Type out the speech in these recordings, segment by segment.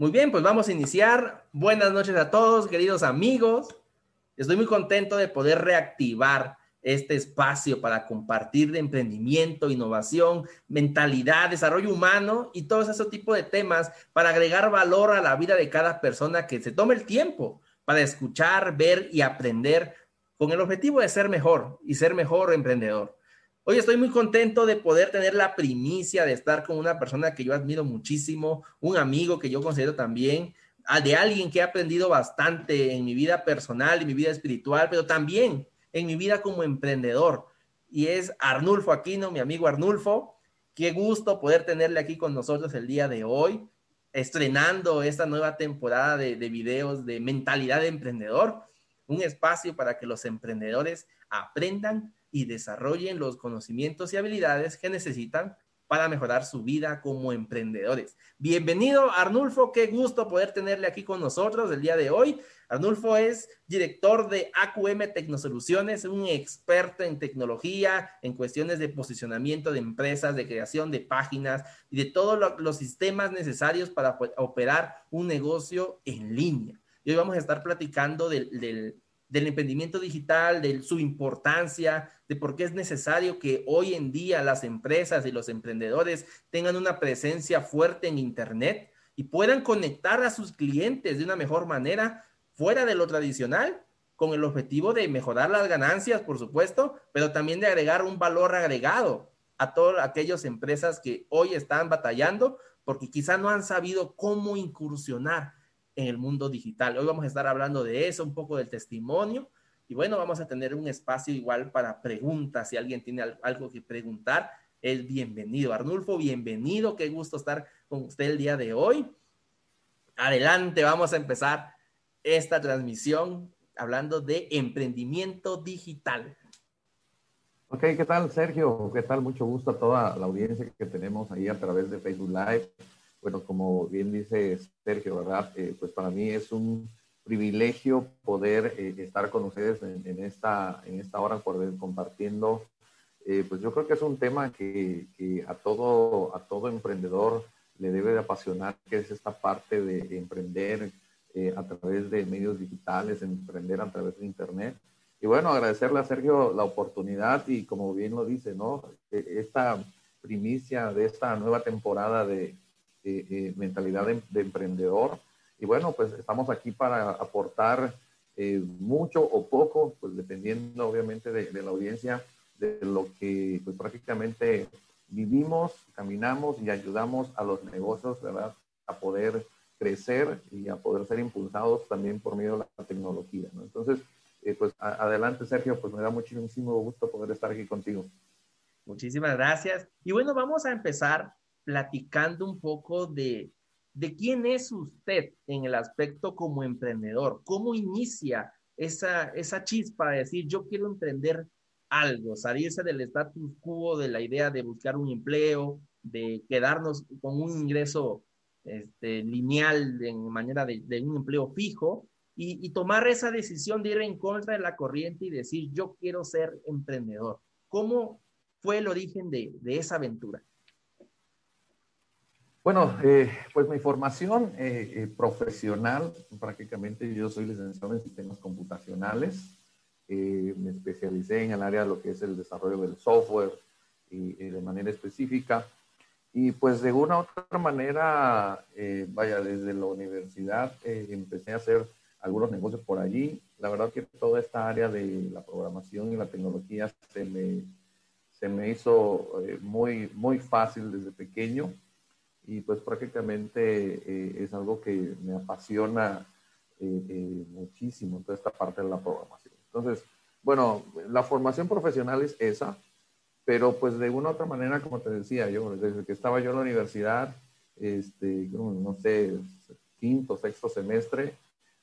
Muy bien, pues vamos a iniciar. Buenas noches a todos, queridos amigos. Estoy muy contento de poder reactivar este espacio para compartir de emprendimiento, innovación, mentalidad, desarrollo humano y todo ese tipo de temas para agregar valor a la vida de cada persona que se tome el tiempo para escuchar, ver y aprender con el objetivo de ser mejor y ser mejor emprendedor. Hoy estoy muy contento de poder tener la primicia de estar con una persona que yo admiro muchísimo, un amigo que yo considero también, de alguien que he aprendido bastante en mi vida personal y mi vida espiritual, pero también en mi vida como emprendedor. Y es Arnulfo Aquino, mi amigo Arnulfo. Qué gusto poder tenerle aquí con nosotros el día de hoy, estrenando esta nueva temporada de, de videos de mentalidad de emprendedor, un espacio para que los emprendedores aprendan y desarrollen los conocimientos y habilidades que necesitan para mejorar su vida como emprendedores. Bienvenido, Arnulfo. Qué gusto poder tenerle aquí con nosotros el día de hoy. Arnulfo es director de AQM Tecnosoluciones, un experto en tecnología, en cuestiones de posicionamiento de empresas, de creación de páginas y de todos los sistemas necesarios para operar un negocio en línea. Y hoy vamos a estar platicando del del emprendimiento digital, de su importancia, de por qué es necesario que hoy en día las empresas y los emprendedores tengan una presencia fuerte en Internet y puedan conectar a sus clientes de una mejor manera fuera de lo tradicional, con el objetivo de mejorar las ganancias, por supuesto, pero también de agregar un valor agregado a todas aquellas empresas que hoy están batallando porque quizá no han sabido cómo incursionar en el mundo digital. Hoy vamos a estar hablando de eso, un poco del testimonio. Y bueno, vamos a tener un espacio igual para preguntas. Si alguien tiene algo que preguntar, es bienvenido. Arnulfo, bienvenido. Qué gusto estar con usted el día de hoy. Adelante, vamos a empezar esta transmisión hablando de emprendimiento digital. Ok, ¿qué tal, Sergio? ¿Qué tal? Mucho gusto a toda la audiencia que tenemos ahí a través de Facebook Live bueno, como bien dice Sergio, ¿verdad? Eh, pues para mí es un privilegio poder eh, estar con ustedes en, esta, en esta hora compartiendo. Eh, pues yo creo que es un tema que, que, a, todo, a todo emprendedor le debe de apasionar, que es esta parte de emprender a través de medios digitales, emprender a través de Internet. Y bueno, agradecerle a Sergio la oportunidad y como bien lo dice, ¿no? Esta primicia de esta nueva temporada de, eh, eh, mentalidad de, emprendedor. Y bueno, pues estamos aquí para aportar eh, mucho o poco, pues dependiendo obviamente de, la audiencia, de lo que pues prácticamente vivimos, caminamos y ayudamos a los negocios, ¿verdad? A poder crecer y a poder ser impulsados también por medio de la tecnología, ¿no? Entonces, pues adelante Sergio, pues me da muchísimo gusto poder estar aquí contigo. Muchísimas gracias. Y bueno, vamos a empezar platicando un poco de, de quién es usted en el aspecto como emprendedor, cómo inicia esa, esa chispa de decir, yo quiero emprender algo, salirse del status quo, de la idea de buscar un empleo, de quedarnos con un ingreso este, lineal en manera de, de un empleo fijo y, y, tomar esa decisión de ir en contra de la corriente y decir, yo quiero ser emprendedor. ¿Cómo fue el origen de, de esa aventura? Bueno, eh, pues mi formación eh, eh, profesional, prácticamente yo soy licenciado en sistemas computacionales, me especialicé en el área de lo que es el desarrollo del software y, de manera específica. Y pues de una u otra manera, vaya, desde la universidad empecé a hacer algunos negocios por allí. La verdad que toda esta área de la programación y la tecnología se me, se me hizo muy, muy fácil desde pequeño y pues prácticamente eh, es algo que me apasiona eh, eh, muchísimo, toda esta parte de la programación. Entonces, bueno, la formación profesional es esa, pero pues de una u otra manera, como te decía yo, desde que estaba yo en la universidad, este, no sé, quinto, sexto semestre,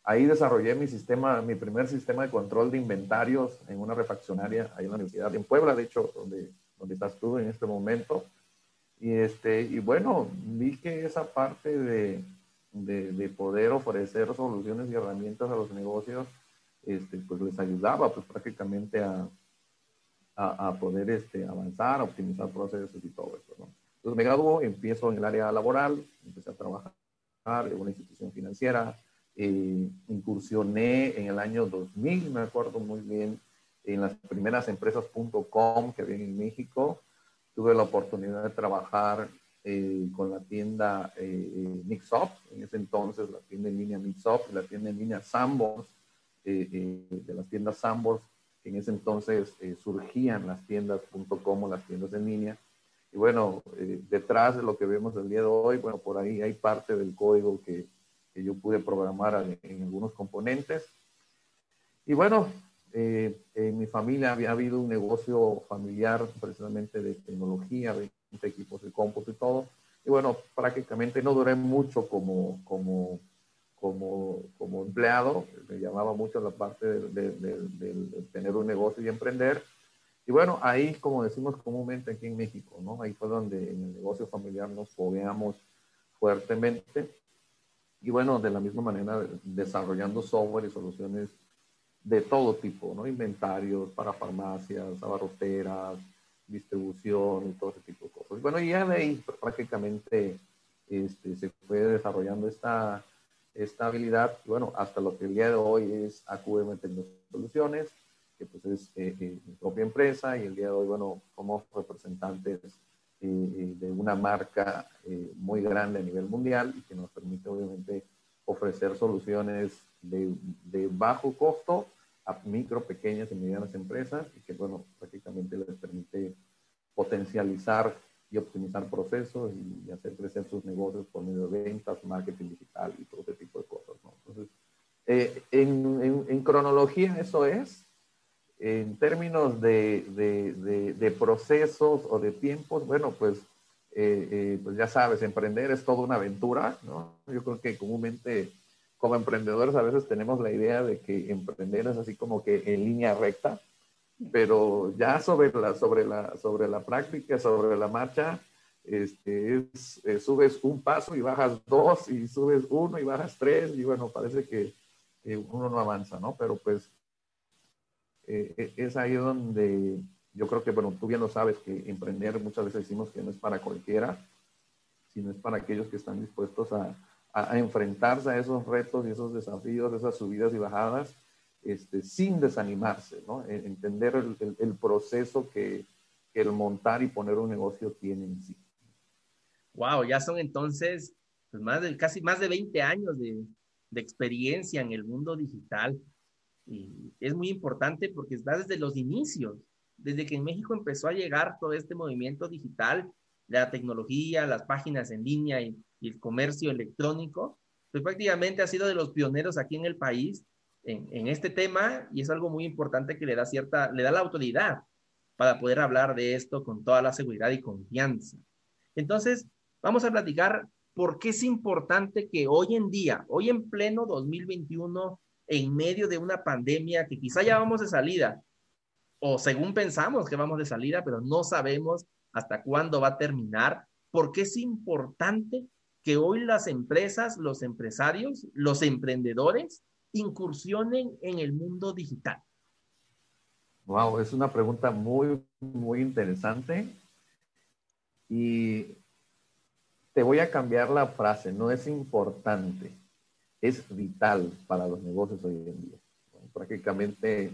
ahí desarrollé mi sistema, mi primer sistema de control de inventarios en una refaccionaria ahí en la universidad, en Puebla, de hecho, donde, donde estás tú en este momento. Y, este, y bueno, vi que esa parte de, de, poder ofrecer soluciones y herramientas a los negocios, este, pues les ayudaba pues prácticamente a, a, poder este, avanzar, a optimizar procesos y todo eso. ¿no? Entonces me graduó, empiezo en el área laboral, empecé a trabajar en una institución financiera. Eh, incursioné en el año 2000, me acuerdo muy bien, en las primeras empresas.com que había en México. Tuve la oportunidad de trabajar eh, con la tienda eh, Mixup, en ese entonces la tienda en línea Mixup y la tienda en línea Sambors, de las tiendas Sambors, que en ese entonces surgían las tiendas.com las tiendas en línea y bueno, eh, detrás de lo que vemos el día de hoy, bueno, por ahí hay parte del código que, que yo pude programar en, algunos componentes. Y bueno, eh, en mi familia había habido un negocio familiar precisamente de tecnología, de equipos de cómputo y todo. Y bueno, prácticamente no duré mucho como, como, como, como empleado. Me llamaba mucho la parte de, de tener un negocio y emprender y bueno, ahí, como decimos comúnmente aquí en México, ¿no? Ahí fue donde en el negocio familiar nos fogueamos fuertemente. Y bueno, de la misma manera, desarrollando software y soluciones de todo tipo, ¿no? Inventarios para farmacias, abarroteras, distribución y todo ese tipo de cosas. Bueno, y ya de ahí prácticamente este, se fue desarrollando esta, esta habilidad. Bueno, hasta lo que el día de hoy es AQM Soluciones que pues es eh, eh, mi propia empresa y el día de hoy, bueno, somos representantes eh, de una marca muy grande a nivel mundial y que nos permite obviamente ofrecer soluciones de, de, bajo costo a micro, pequeñas y medianas empresas y que, bueno, prácticamente les permite potencializar y optimizar procesos y hacer crecer sus negocios por medio de ventas, marketing digital y todo ese tipo de cosas. ¿no? Entonces, en, en, en, cronología eso es en términos de, de, de, procesos o de tiempos, bueno, pues, eh, eh, pues ya sabes, emprender es toda una aventura, ¿no? Yo creo que comúnmente como emprendedores a veces tenemos la idea de que emprender es así como que en línea recta, pero ya sobre la, sobre la, sobre la práctica, sobre la marcha, este, es, eh, subes un paso y bajas dos, y subes uno y bajas tres, y bueno, parece que, uno no avanza, ¿no? Pero pues eh, eh, es ahí donde yo creo que, bueno, tú bien lo sabes, que emprender muchas veces decimos que no es para cualquiera, sino es para aquellos que están dispuestos a, a, enfrentarse a esos retos y esos desafíos, esas subidas y bajadas, este, sin desanimarse, ¿no? E, entender el, proceso que, que, el montar y poner un negocio tiene en sí. Wow, ya son entonces pues más de, casi más de 20 años de, de experiencia en el mundo digital. Y es muy importante porque está desde los inicios, desde que en México empezó a llegar todo este movimiento digital, la tecnología, las páginas en línea y, el comercio electrónico, pues prácticamente ha sido de los pioneros aquí en el país en, en, este tema y es algo muy importante que le da cierta, le da la autoridad para poder hablar de esto con toda la seguridad y confianza. Entonces, vamos a platicar por qué es importante que hoy en día, hoy en pleno 2021, en medio de una pandemia que quizá ya vamos de salida, o según pensamos que vamos de salida, pero no sabemos hasta cuándo va a terminar, porque es importante que hoy las empresas, los empresarios, los emprendedores incursionen en el mundo digital. Wow, es una pregunta muy, muy interesante. Y te voy a cambiar la frase, no es importante es vital para los negocios hoy en día. Prácticamente,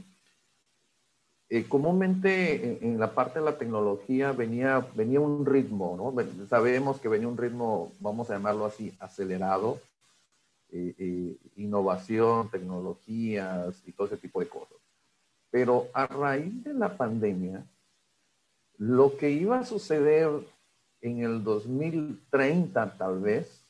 eh, comúnmente en, la parte de la tecnología venía, venía un ritmo, ¿no? Sabemos que venía un ritmo, vamos a llamarlo así, acelerado, eh, eh, innovación, tecnologías y todo ese tipo de cosas. Pero a raíz de la pandemia, lo que iba a suceder en el 2030 tal vez,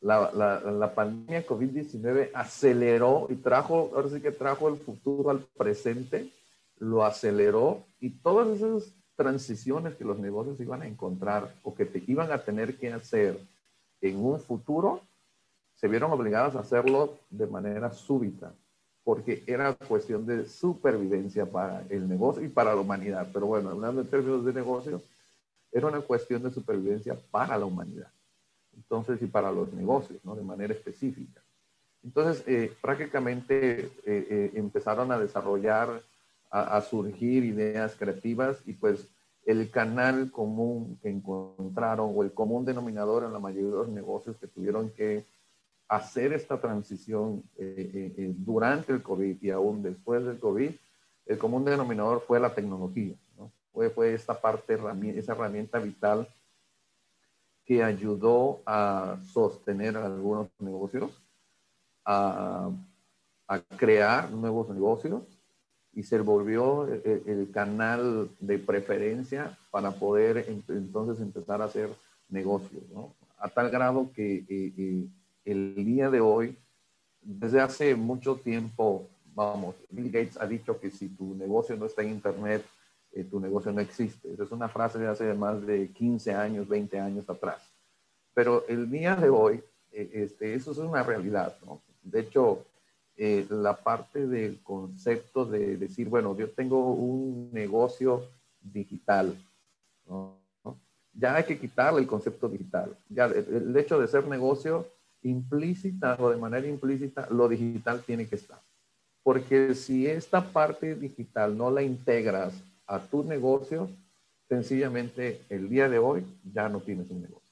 la, la, la pandemia COVID-19 aceleró y trajo, ahora sí que trajo el futuro al presente, lo aceleró y todas esas transiciones que los negocios iban a encontrar o que te iban a tener que hacer en un futuro, se vieron obligadas a hacerlo de manera súbita, porque era cuestión de supervivencia para el negocio y para la humanidad. Pero bueno, hablando en términos de negocio, era una cuestión de supervivencia para la humanidad entonces, y para los negocios, ¿no? De manera específica. Entonces, eh, prácticamente eh, eh, empezaron a desarrollar, a, surgir ideas creativas y pues el canal común que encontraron o el común denominador en la mayoría de los negocios que tuvieron que hacer esta transición durante el COVID y aún después del COVID, el común denominador fue la tecnología. ¿no? Fue, fue esta parte, esa herramienta vital que ayudó a sostener algunos negocios, a, a crear nuevos negocios y se volvió el, canal de preferencia para poder entonces empezar a hacer negocios, ¿no? A tal grado que eh, eh, el día de hoy, desde hace mucho tiempo, vamos, Bill Gates ha dicho que si tu negocio no está en Internet, eh, tu negocio no existe. Esa es una frase de hace más de 15 años, 20 años atrás. Pero el día de hoy, eh, este, eso es una realidad, ¿no? De hecho, eh, la parte del concepto de decir, bueno, yo tengo un negocio digital. Ya hay que quitarle el concepto digital. Ya el hecho de ser negocio implícita o de manera implícita, lo digital tiene que estar. Porque si esta parte digital no la integras a tu negocio, sencillamente el día de hoy ya no tienes un negocio.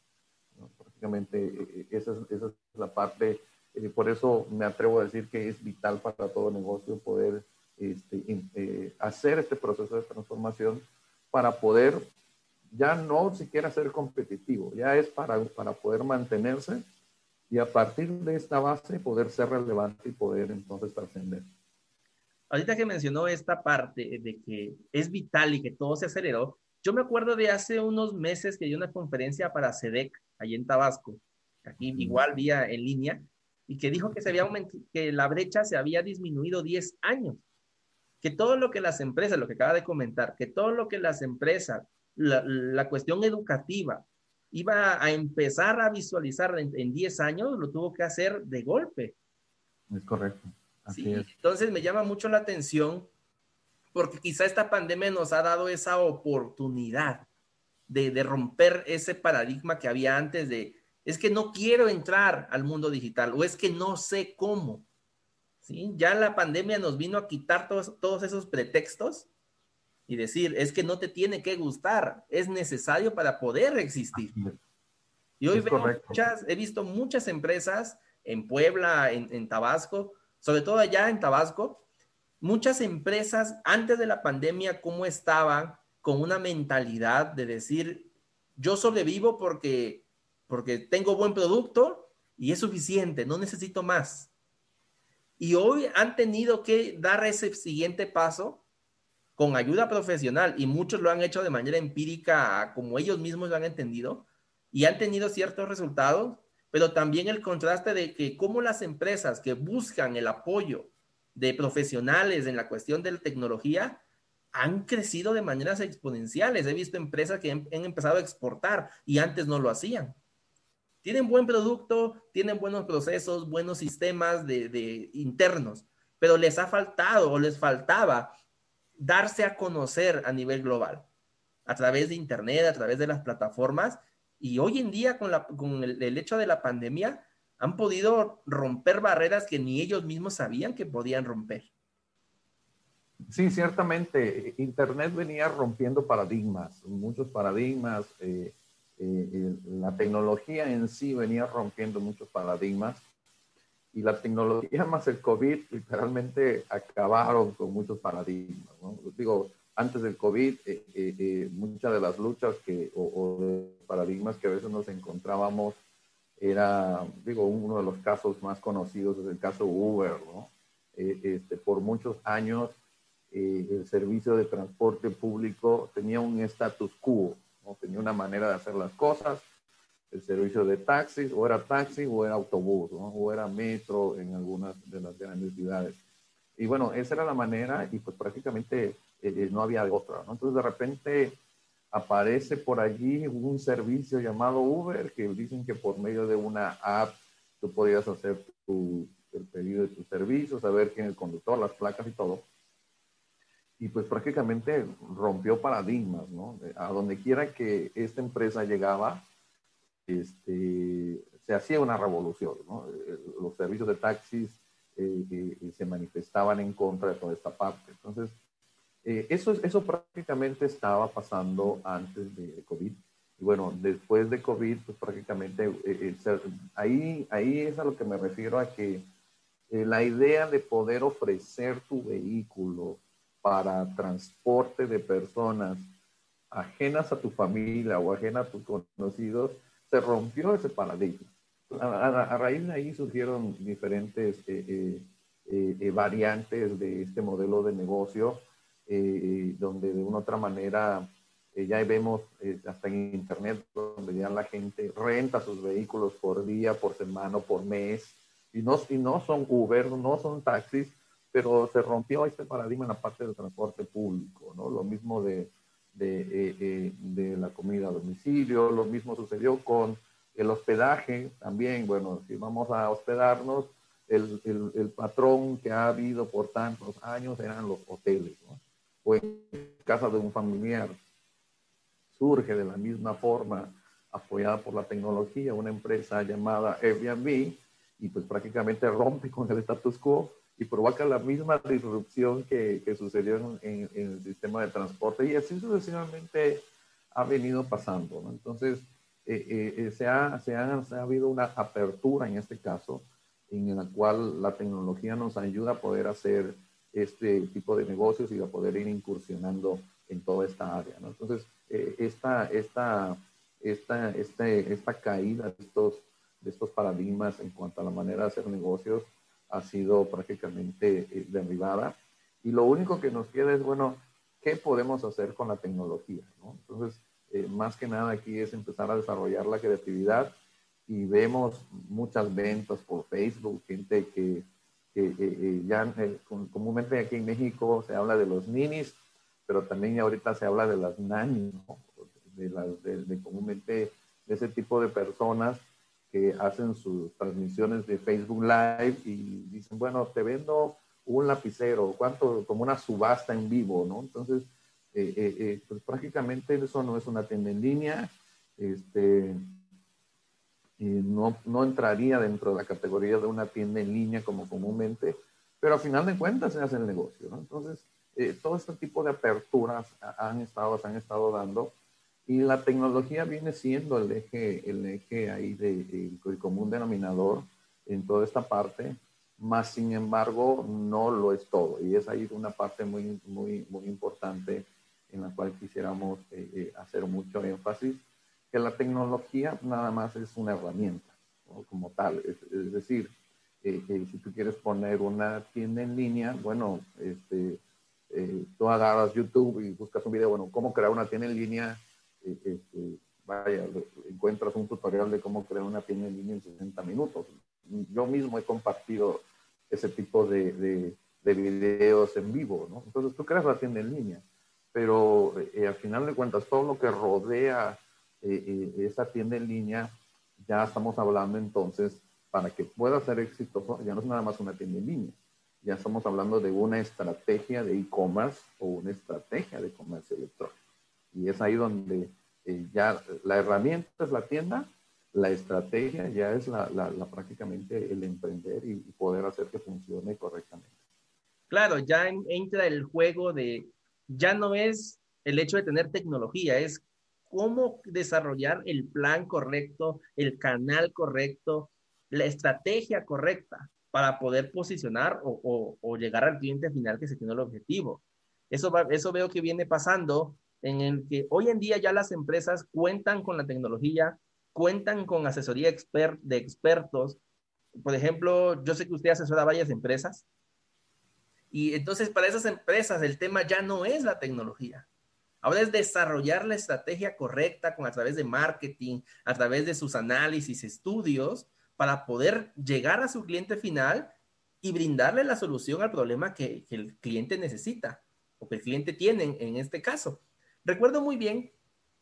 Prácticamente eh, eh, esa es, la parte, eh, por eso me atrevo a decir que es vital para todo negocio poder este, hacer este proceso de transformación para poder ya no siquiera ser competitivo, ya es para, para poder mantenerse y a partir de esta base poder ser relevante y poder entonces trascender. Ahorita que mencionó esta parte de que es vital y que todo se aceleró, yo me acuerdo de hace unos meses que di una conferencia para SEDEC, allí en Tabasco, aquí igual vía en línea, y que dijo que, se había que la brecha se había disminuido 10 años, que todo lo que las empresas, lo que acaba de comentar, que todo lo que las empresas, la, la cuestión educativa, iba a empezar a visualizar en, 10 años, lo tuvo que hacer de golpe. Es correcto. sí, entonces me llama mucho la atención porque quizá esta pandemia nos ha dado esa oportunidad de, de, romper ese paradigma que había antes de, es que no quiero entrar al mundo digital o es que no sé cómo. ¿Sí? Ya la pandemia nos vino a quitar todos, todos esos pretextos y decir, es que no te tiene que gustar, es necesario para poder existir. Y hoy veo muchas, he visto muchas empresas en Puebla, en, Tabasco, sobre todo allá en Tabasco, muchas empresas antes de la pandemia, cómo estaban con una mentalidad de decir, yo sobrevivo porque, porque tengo buen producto y es suficiente, no necesito más. Y hoy han tenido que dar ese siguiente paso con ayuda profesional, y muchos lo han hecho de manera empírica, como ellos mismos lo han entendido, y han tenido ciertos resultados, pero también el contraste de que como las empresas que buscan el apoyo de profesionales en la cuestión de la tecnología han crecido de maneras exponenciales. He visto empresas que han, empezado a exportar y antes no lo hacían. Tienen buen producto, tienen buenos procesos, buenos sistemas de, de internos, pero les ha faltado o les faltaba darse a conocer a nivel global, a través de Internet, a través de las plataformas. Y hoy en día, con, la, con el, hecho de la pandemia, han podido romper barreras que ni ellos mismos sabían que podían romper. Sí, ciertamente. Internet venía rompiendo paradigmas, muchos paradigmas. Eh, eh, la tecnología en sí venía rompiendo muchos paradigmas y la tecnología más el COVID literalmente acabaron con muchos paradigmas. Digo, antes del COVID, eh, eh, muchas de las luchas que, o, paradigmas que a veces nos encontrábamos era, digo, uno de los casos más conocidos es el caso Uber, ¿no? este, por muchos años el servicio de transporte público tenía un status quo, ¿no? tenía una manera de hacer las cosas, el servicio de taxis, o era taxi o era autobús, o era metro en algunas de las grandes ciudades. Y bueno, esa era la manera y pues prácticamente eh, eh, no había otra. ¿no? Entonces de repente aparece por allí un servicio llamado Uber que dicen que por medio de una app tú podías hacer tu, el pedido de tu servicio, saber quién es el conductor, las placas y todo. Y pues prácticamente rompió paradigmas, ¿no? A donde quiera que esta empresa llegaba, este, se hacía una revolución. Eh, los servicios de taxis eh, eh, se manifestaban en contra de toda esta parte. Entonces, eso, eso prácticamente estaba pasando antes de COVID. Y bueno, después de COVID, pues prácticamente eh, eh, ahí, ahí es a lo que me refiero a que la idea de poder ofrecer tu vehículo para transporte de personas ajenas a tu familia o ajenas a tus conocidos, se rompió ese paradigma. A, raíz de ahí surgieron diferentes eh, variantes de este modelo de negocio, eh, donde de una u otra manera eh, ya vemos hasta en internet, donde ya la gente renta sus vehículos por día, por semana, por mes, y no, y no son Uber, no son taxis, pero se rompió este paradigma en la parte del transporte público, ¿no? Lo mismo de, de, de, la comida a domicilio, lo mismo sucedió con el hospedaje también, bueno, si vamos a hospedarnos, el, el, patrón que ha habido por tantos años eran los hoteles, ¿no? o en casa de un familiar. Surge de la misma forma, apoyada por la tecnología, una empresa llamada Airbnb, y pues prácticamente rompe con el status quo y provoca la misma disrupción que, que sucedió en, en, el sistema de transporte, y así sucesivamente ha venido pasando. ¿no? Entonces, eh, eh, eh se, ha, se, ha, se ha habido una apertura en este caso en la cual la tecnología nos ayuda a poder hacer este tipo de negocios y a poder ir incursionando en toda esta área. ¿no? Entonces, eh, esta, esta, esta, este, esta caída de estos, de estos paradigmas en cuanto a la manera de hacer negocios ha sido prácticamente eh, derribada. Y lo único que nos queda es, bueno, ¿qué podemos hacer con la tecnología? ¿no? Entonces, eh, más que nada aquí es empezar a desarrollar la creatividad y vemos muchas ventas por Facebook, gente que, que, ya eh, comúnmente aquí en México se habla de los ninis, pero también ahorita se habla de las nanis, de, las, de, comúnmente de ese tipo de personas que hacen sus transmisiones de Facebook Live y dicen, bueno, te vendo un lapicero, ¿cuánto? Como una subasta en vivo, ¿no? Entonces, eh, eh, pues prácticamente eso no es una tienda en línea, este, no, no entraría dentro de la categoría de una tienda en línea como comúnmente, pero al final de cuentas se hace el negocio, ¿no? Entonces, eh, todo este tipo de aperturas han estado, se han estado dando y la tecnología viene siendo el eje, el eje ahí de, el, común denominador en toda esta parte, más sin embargo no lo es todo. Y es ahí una parte muy, muy, muy importante en la cual quisiéramos eh, eh, hacer mucho énfasis que la tecnología nada más es una herramienta, como tal. Es, decir, eh, si tú quieres poner una tienda en línea, bueno, este, eh, tú agarras YouTube y buscas un video, bueno, cómo crear una tienda en línea, eh, este, vaya, encuentras un tutorial de cómo crear una tienda en línea en 60 minutos. Yo mismo he compartido ese tipo de, de, de videos en vivo, ¿no? Entonces tú creas la tienda en línea, pero al final de cuentas todo lo que rodea eh, eh, esa tienda en línea, ya estamos hablando entonces, para que pueda ser exitoso, ya no es nada más una tienda en línea, ya estamos hablando de una estrategia de e-commerce o una estrategia de comercio electrónico. Y es ahí donde eh, ya la herramienta es la tienda, la estrategia ya es la, la, prácticamente el emprender y, poder hacer que funcione correctamente. Claro, ya entra el juego de, ya no es el hecho de tener tecnología, es cómo desarrollar el plan correcto, el canal correcto, la estrategia correcta para poder posicionar o, llegar al cliente final que se tiene el objetivo. Eso, eso veo que viene pasando en el que hoy en día ya las empresas cuentan con la tecnología, cuentan con asesoría expert, de expertos. Por ejemplo, yo sé que usted asesora a varias empresas y entonces para esas empresas el tema ya no es la tecnología. Ahora es desarrollar la estrategia correcta con a través de marketing, a través de sus análisis, estudios, para poder llegar a su cliente final y brindarle la solución al problema que, el cliente necesita o que el cliente tiene en, este caso. Recuerdo muy bien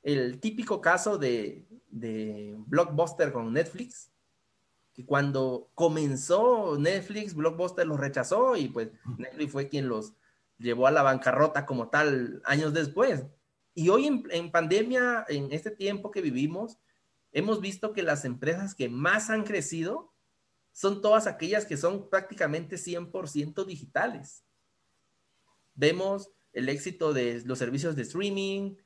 el típico caso de, de Blockbuster con Netflix, que cuando comenzó Netflix, Blockbuster los rechazó y pues Netflix fue quien los llevó a la bancarrota como tal años después. Y hoy en, pandemia, en este tiempo que vivimos, hemos visto que las empresas que más han crecido son todas aquellas que son prácticamente 100% digitales. Vemos el éxito de los servicios de streaming,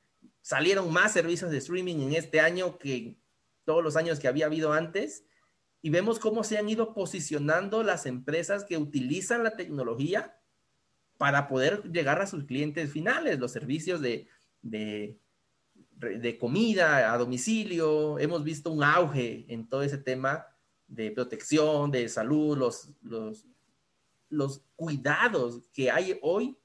salieron más servicios de streaming en este año que todos los años que había habido antes. Y vemos cómo se han ido posicionando las empresas que utilizan la tecnología para poder llegar a sus clientes finales, los servicios de, de, de comida a domicilio. Hemos visto un auge en todo ese tema de protección, de salud, los, los, los cuidados que hay hoy,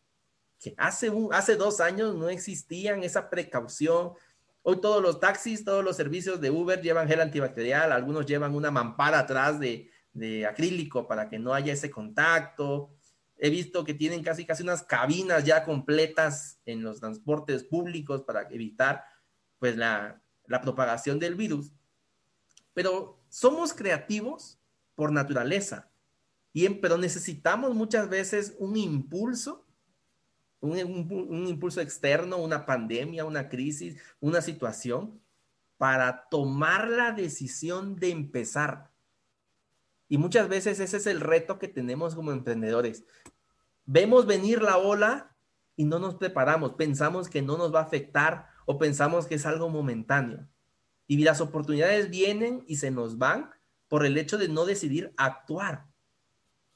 que hace, un, hace dos años no existían esa precaución. Hoy todos los taxis, todos los servicios de Uber llevan gel antibacterial, algunos llevan una mampara atrás de, de acrílico para que no haya ese contacto. He visto que tienen casi casi unas cabinas ya completas en los transportes públicos para evitar pues la, la propagación del virus. Pero somos creativos por naturaleza, y pero necesitamos muchas veces un impulso, un, un, impulso externo, una pandemia, una crisis, una situación, para tomar la decisión de empezar. Y muchas veces ese es el reto que tenemos como emprendedores. Vemos venir la ola y no nos preparamos, pensamos que no nos va a afectar o pensamos que es algo momentáneo. Y las oportunidades vienen y se nos van por el hecho de no decidir actuar.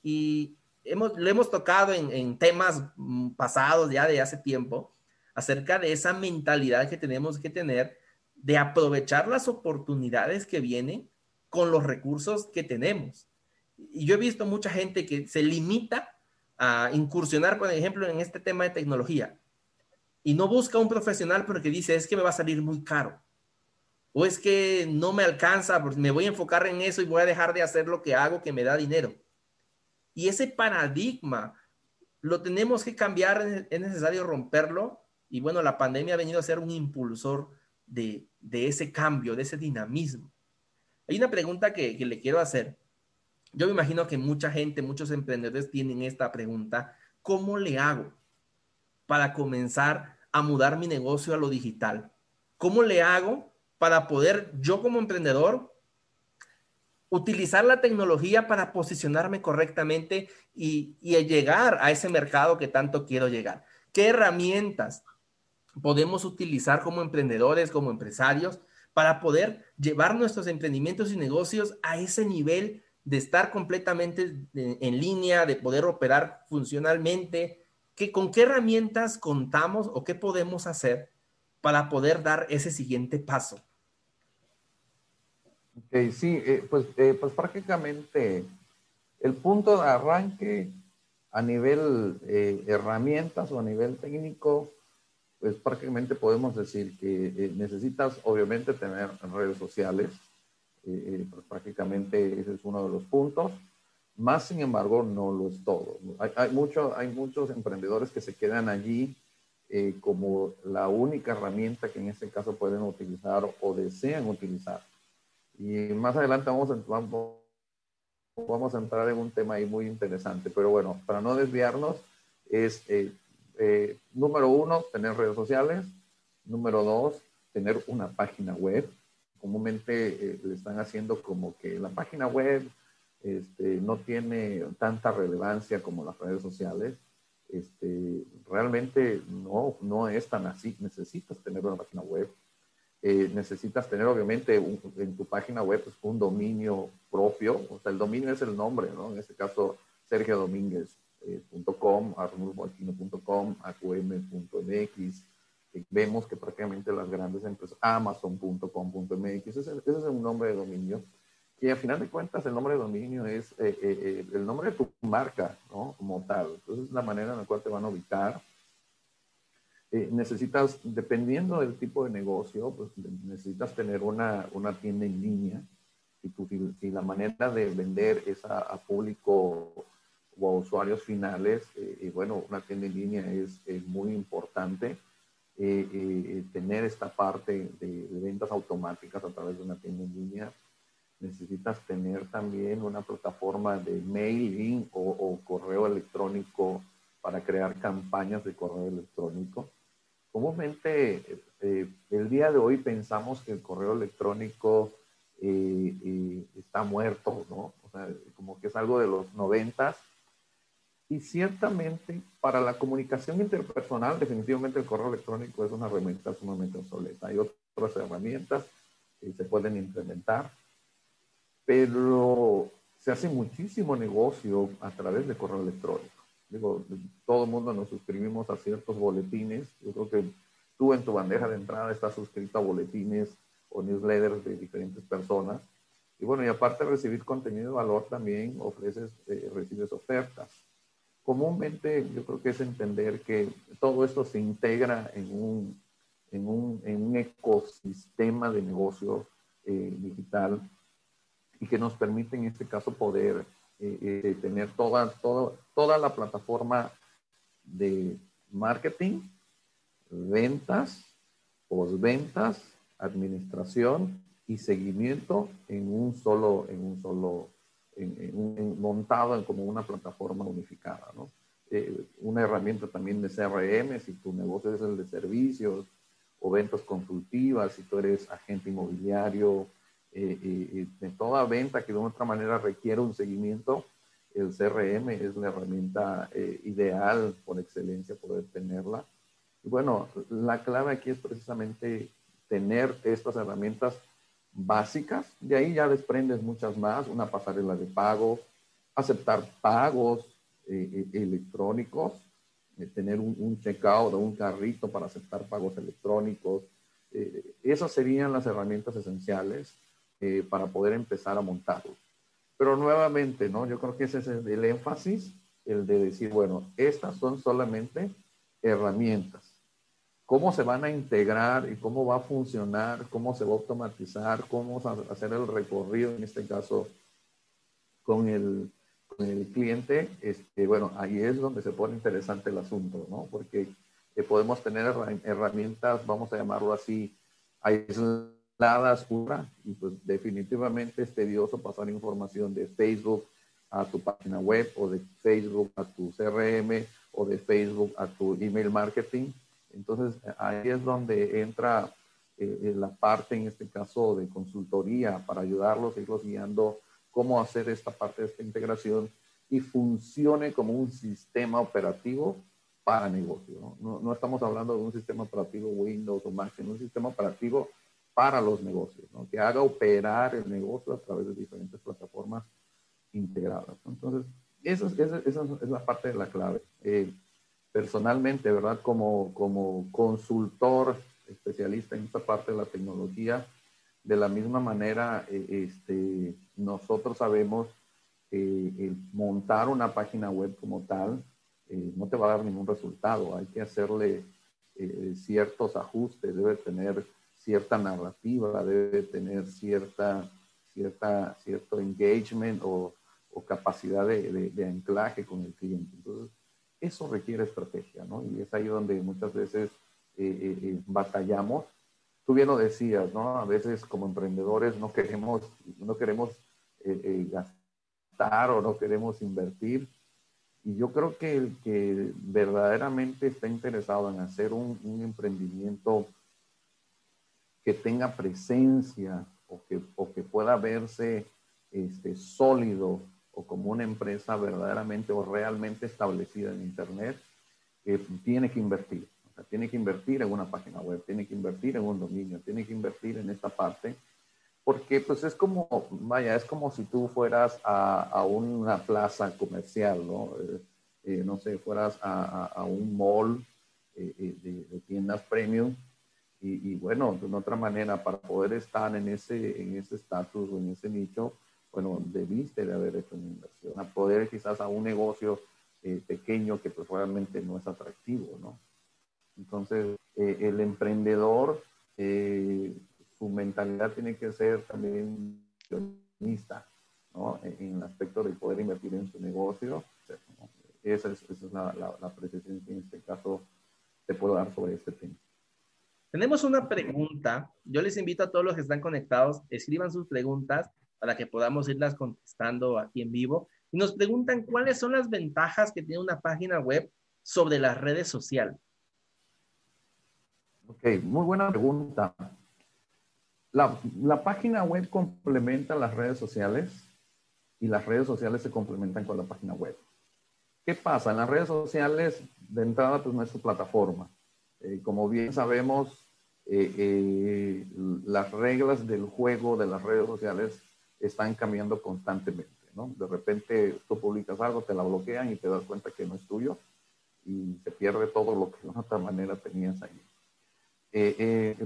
Y hemos, lo hemos tocado en, en temas mm, pasados ya de hace tiempo acerca de esa mentalidad que tenemos que tener de aprovechar las oportunidades que vienen con los recursos que tenemos. Y yo he visto mucha gente que se limita a incursionar, por ejemplo, en este tema de tecnología y no busca un profesional porque dice, es que me va a salir muy caro o es que no me alcanza, pues me voy a enfocar en eso y voy a dejar de hacer lo que hago que me da dinero. Y ese paradigma lo tenemos que cambiar, es necesario romperlo. Y bueno, la pandemia ha venido a ser un impulsor de, ese cambio, de ese dinamismo. Hay una pregunta que, que le quiero hacer. Yo me imagino que mucha gente, muchos emprendedores tienen esta pregunta. ¿Cómo le hago para comenzar a mudar mi negocio a lo digital? ¿Cómo le hago para poder yo como emprendedor utilizar la tecnología para posicionarme correctamente y, llegar a ese mercado que tanto quiero llegar. ¿Qué herramientas podemos utilizar como emprendedores, como empresarios, para poder llevar nuestros emprendimientos y negocios a ese nivel de estar completamente en línea, de poder operar funcionalmente? ¿Qué, ¿Con qué herramientas contamos o qué podemos hacer para poder dar ese siguiente paso? Ok, sí, eh, pues, eh, pues prácticamente el punto de arranque a nivel eh, herramientas o a nivel técnico, pues prácticamente podemos decir que necesitas obviamente tener redes sociales, pues prácticamente ese es uno de los puntos, más sin embargo no lo es todo. Hay, hay, mucho, hay muchos emprendedores que se quedan allí como la única herramienta que en este caso pueden utilizar o desean utilizar. Y más adelante vamos a, vamos a entrar en un tema ahí muy interesante. Pero bueno, para no desviarnos, es eh, eh, número uno, tener redes sociales. Número dos, tener una página web. Comúnmente eh, le están haciendo como que la página web este, no tiene tanta relevancia como las redes sociales. Este, realmente no, no es tan así. Necesitas tener una página web eh, necesitas tener obviamente en tu página web pues, un dominio propio, o sea, el dominio es el nombre, ¿no? En este caso, sergiodomínguez.com, arnulfoalquino.com, acum.mx. vemos que prácticamente las grandes empresas, amazon.com.mx, ese, ese, es un nombre de dominio, que a final de cuentas el nombre de dominio es eh, eh, el nombre de tu marca, ¿no? Como tal. Entonces, es la manera en la cual te van a ubicar eh, necesitas, dependiendo del tipo de negocio, pues necesitas tener una, una tienda en línea. Si, tu, si, la manera de vender es a, público o a usuarios finales, eh, y bueno, una tienda en línea es, muy importante. Eh, tener esta parte de, ventas automáticas a través de una tienda en línea. Necesitas tener también una plataforma de mailing o, o correo electrónico para crear campañas de correo electrónico comúnmente eh, el día de hoy pensamos que el correo electrónico eh, está muerto, ¿no? O sea, como que es algo de los noventas. Y ciertamente para la comunicación interpersonal, definitivamente el correo electrónico es una herramienta sumamente obsoleta. Hay otras herramientas que se pueden implementar, pero se hace muchísimo negocio a través de correo electrónico. Digo, todo el mundo nos suscribimos a ciertos boletines. Yo creo que tú en tu bandeja de entrada estás suscrito a boletines o newsletters de diferentes personas. Y bueno, y aparte de recibir contenido de valor, también ofreces, eh, recibes ofertas. Comúnmente yo creo que es entender que todo esto se integra en un, en un, en un ecosistema de negocio eh, digital y que nos permite en este caso poder eh, tener toda, toda, toda la plataforma de marketing, ventas, posventas, administración y seguimiento en un solo, en un solo, en, montado en como una plataforma unificada, ¿no? Eh, una herramienta también de CRM, si tu negocio es el de servicios o ventas consultivas, si tú eres agente inmobiliario, eh, eh, de toda venta que de otra manera requiere un seguimiento, el CRM es la herramienta ideal por excelencia poder tenerla. Bueno, la clave aquí es precisamente tener estas herramientas básicas. De ahí ya desprendes muchas más, una pasarela de pago, aceptar pagos eh, eh, electrónicos, eh, tener un, checkout o un carrito para aceptar pagos electrónicos. esas serían las herramientas esenciales para poder empezar a montarlo. Pero nuevamente, ¿no? Yo creo que ese es el énfasis, el de decir, bueno, estas son solamente herramientas cómo se van a integrar y cómo va a funcionar, cómo se va a automatizar, cómo a hacer el recorrido, en este caso, con el, con el cliente, este, bueno, ahí es donde se pone interesante el asunto, ¿no? Porque eh, podemos tener herramientas, vamos a llamarlo así, aisladas, pura, y pues definitivamente es tedioso pasar información de Facebook a tu página web o de Facebook a tu CRM o de Facebook a tu email marketing entonces, ahí es donde entra eh, la parte, en este caso, de consultoría para ayudarlos, irlos guiando cómo hacer esta parte de esta integración y funcione como un sistema operativo para negocio. ¿no? No, estamos hablando de un sistema operativo Windows o Mac, sino un sistema operativo para los negocios, ¿no? que haga operar el negocio a través de diferentes plataformas integradas. Entonces, esa, esa, esa, es la parte de la clave. Eh, personalmente, ¿verdad? Como, como consultor especialista en esta parte de la tecnología, de la misma manera, eh, este, nosotros sabemos que montar una página web como tal eh, no te va a dar ningún resultado. Hay que hacerle eh, ciertos ajustes, debe tener cierta narrativa, debe tener cierta, cierta, cierto engagement o, o capacidad de, de, de, anclaje con el cliente. Entonces, eso requiere estrategia, ¿no? Y es ahí donde muchas veces eh, eh, eh, batallamos. Tú bien lo decías, ¿no? A veces como emprendedores no queremos, no queremos gastar o no queremos invertir. Y yo creo que el que verdaderamente está interesado en hacer un, emprendimiento que tenga presencia o que, o que pueda verse este, sólido o como una empresa verdaderamente o realmente establecida en Internet, eh, tiene que invertir. Tiene que invertir en una página web, tiene que invertir en un dominio, tiene que invertir en esta parte, porque pues es como, vaya, es como si tú fueras a, a una plaza comercial, ¿no? Eh, eh, no sé, fueras a, a, un mall de, de, tiendas premium y, bueno, de otra manera, para poder estar en ese en ese estatus o en ese nicho, bueno, debiste de haber hecho una inversión, a poder quizás a un negocio eh, pequeño que pues no es atractivo, ¿no? Entonces, eh, el emprendedor, eh, su mentalidad tiene que ser también inversionista, ¿no? En, el aspecto de poder invertir en su negocio. Esa es, esa es la, la, la precisión que en este caso te puedo dar sobre este tema. Tenemos una pregunta. Yo les invito a todos los que están conectados, escriban sus preguntas para que podamos irlas contestando aquí en vivo. Y nos preguntan cuáles son las ventajas que tiene una página web sobre las redes sociales. Ok, muy buena pregunta. La, la, página web complementa las redes sociales y las redes sociales se complementan con la página web. ¿Qué pasa? En las redes sociales, de entrada, pues su plataforma. Eh, como bien sabemos, eh, eh, las reglas del juego de las redes sociales están cambiando constantemente. ¿no? De repente tú publicas algo, te la bloquean y te das cuenta que no es tuyo y se pierde todo lo que de otra manera tenías ahí.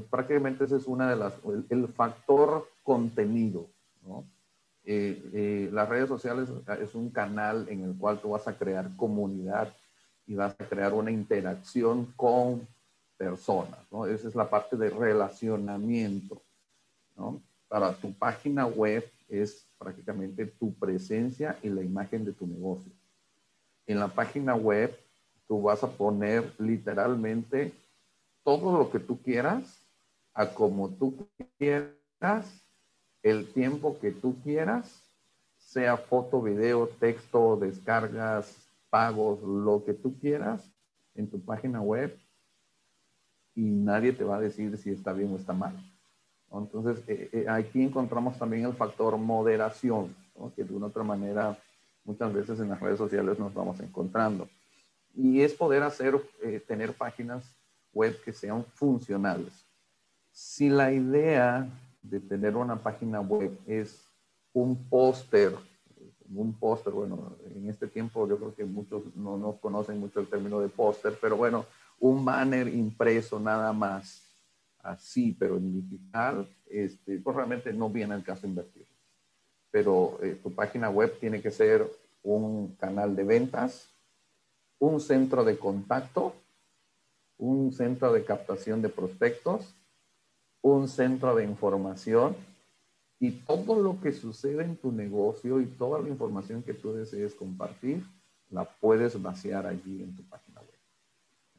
prácticamente ese es una de las, el, factor contenido. ¿no? las redes sociales es un canal en el cual tú vas a crear comunidad y vas a crear una interacción con personas, ¿no? Esa es la parte de relacionamiento, ¿no? Para tu página web es prácticamente tu presencia y la imagen de tu negocio. En la página web tú vas a poner literalmente todo lo que tú quieras, a como tú quieras, el tiempo que tú quieras, sea foto, video, texto, descargas, pagos, lo que tú quieras en tu página web y nadie te va a decir si está bien o está mal. Entonces, eh, eh, aquí encontramos también el factor moderación, que de una otra manera muchas veces en las redes sociales nos vamos encontrando. Y es poder hacer, eh, tener páginas web que sean funcionales. Si la idea de tener una página web es un póster, un póster, bueno, en este tiempo yo creo que muchos no, no conocen mucho el término de póster, pero bueno, un banner impreso nada más, así, pero en digital, este, pues realmente no viene el caso invertir. Pero eh, tu página web tiene que ser un canal de ventas, un centro de contacto, un centro de captación de prospectos, un centro de información y todo lo que sucede en tu negocio y toda la información que tú desees compartir, la puedes vaciar allí en tu página.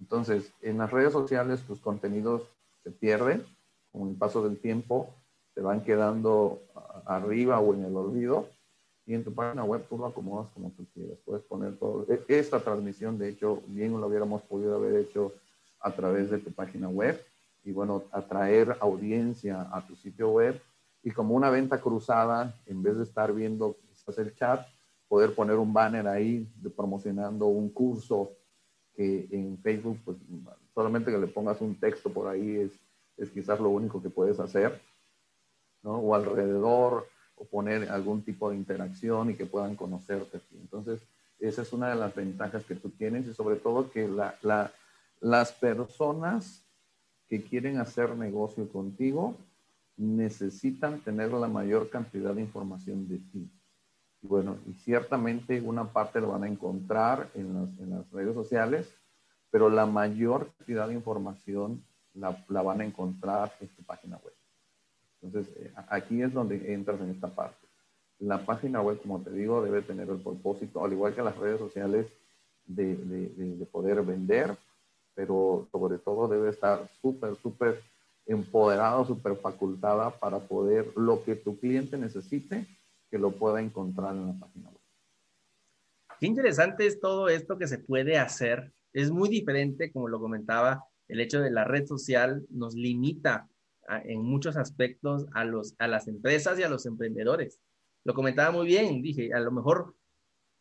Entonces, en las redes sociales tus contenidos se pierden con el paso del tiempo, se van quedando arriba o en el olvido. Y en tu página web tú lo acomodas como tú quieras. Puedes poner todo. E, esta transmisión, de hecho, bien lo hubiéramos podido haber hecho a través de tu página web. Y bueno, atraer audiencia a tu sitio web. Y como una venta cruzada, en vez de estar viendo quizás el chat, poder poner un banner ahí de promocionando un curso que en Facebook, pues solamente que le pongas un texto por ahí es, es quizás lo único que puedes hacer, ¿no? O alrededor, o poner algún tipo de interacción y que puedan conocerte. Entonces, esa es una de las ventajas que tú tienes y sobre todo que la, la, las personas que quieren hacer negocio contigo necesitan tener la mayor cantidad de información de ti. Bueno, y ciertamente una parte lo van a encontrar en las, en las redes sociales, pero la mayor cantidad de información la, la, van a encontrar en tu página web. Entonces, eh, aquí es donde entras en esta parte. La página web, como te digo, debe tener el propósito, al igual que las redes sociales, de, de, de poder vender, pero sobre todo debe estar súper, súper empoderada, súper facultada para poder lo que tu cliente necesite que lo pueda encontrar en la página web. Qué interesante es todo esto que se puede hacer. Es muy diferente, como lo comentaba, el hecho de la red social nos limita en muchos aspectos a, las empresas y a los emprendedores. Lo comentaba muy bien, dije, a lo mejor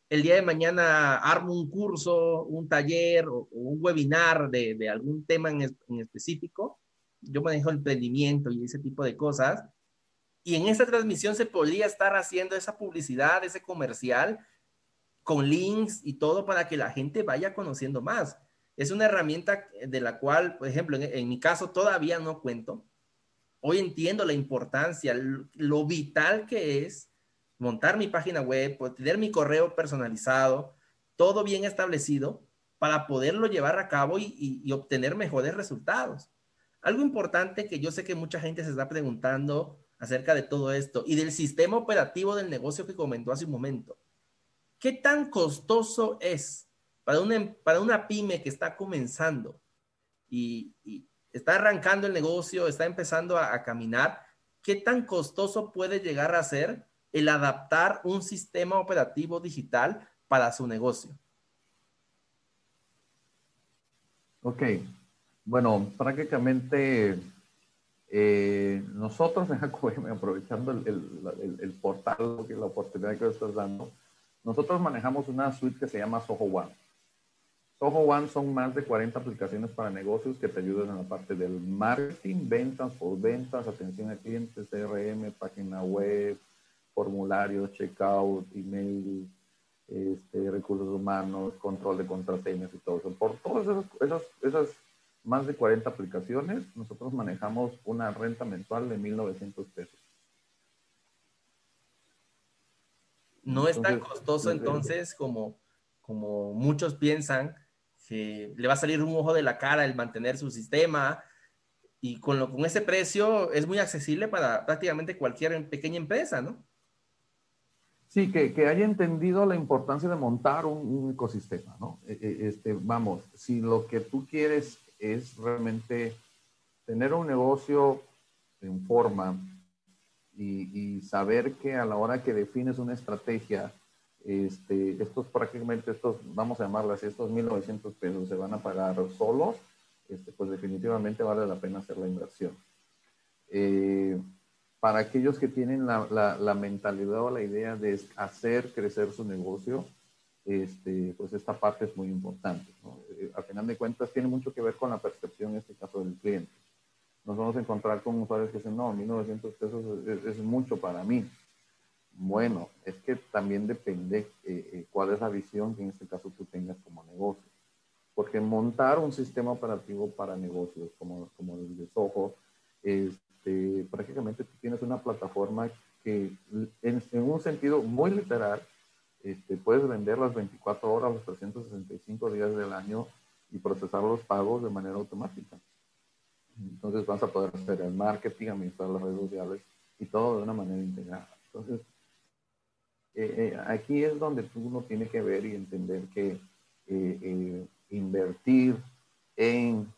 el día de mañana armo un curso, un taller o, un webinar de, de algún tema en, en, específico. Yo manejo emprendimiento y ese tipo de cosas y en esa transmisión se podría estar haciendo esa publicidad, ese comercial, con links y todo para que la gente vaya conociendo más. Es una herramienta de la cual, por ejemplo, en, mi caso todavía no cuento. Hoy entiendo la importancia, lo, vital que es montar mi página web, tener mi correo personalizado, todo bien establecido para poderlo llevar a cabo y, y obtener mejores resultados. Algo importante que yo sé que mucha gente se está preguntando acerca de todo esto y del sistema operativo del negocio que comentó hace un momento. ¿Qué tan costoso es para una, para una pyme que está comenzando y, está arrancando el negocio, está empezando a, a caminar? ¿Qué tan costoso puede llegar a ser el adaptar un sistema operativo digital para su negocio? Ok, bueno, prácticamente eh, nosotros en AQM, aprovechando el, portal, la oportunidad que estás dando, Nosotros manejamos una suite que se llama Soho One. Soho One son más de 40 aplicaciones para negocios que te ayudan en la parte del marketing, ventas, por ventas, atención a clientes, CRM, página web, formularios, checkout, email, este, recursos humanos, control de contraseñas y todo eso. Por todas esas, esas, más de 40 aplicaciones, nosotros manejamos una renta mensual de 1.900 pesos. No es tan costoso entonces como, como muchos piensan, que le va a salir un ojo de la cara el mantener su sistema y con, lo, con ese precio es muy accesible para prácticamente cualquier pequeña empresa, ¿no? Sí, que, que, haya entendido la importancia de montar un, ecosistema, ¿no? E, e, este, vamos, si lo que tú quieres es realmente tener un negocio en forma y, saber que a la hora que defines una estrategia, este, estos prácticamente, estos, vamos a llamarlas estos 1.900 pesos se van a pagar solos, este, pues definitivamente vale la pena hacer la inversión. Eh, para aquellos que tienen la, la, mentalidad o la idea de hacer crecer su negocio, este, pues esta parte es muy importante. ¿no? Eh, a final de cuentas tiene mucho que ver con la percepción, en este caso, del cliente. Nos vamos a encontrar con usuarios que dicen, no, 1.900 pesos es, mucho para mí. Bueno, es que también depende eh, eh, cuál es la visión que en este caso tú tengas como negocio. Porque montar un sistema operativo para negocios como, como el de Soho, es, este, prácticamente tú tienes una plataforma que en, un sentido muy literal, este, puedes vender las 24 horas, los 365 días del año y procesar los pagos de manera automática. Entonces vas a poder hacer el marketing, administrar las redes sociales y todo de una manera integrada. Entonces, eh, eh, aquí es donde uno tiene que ver y entender que eh, invertir en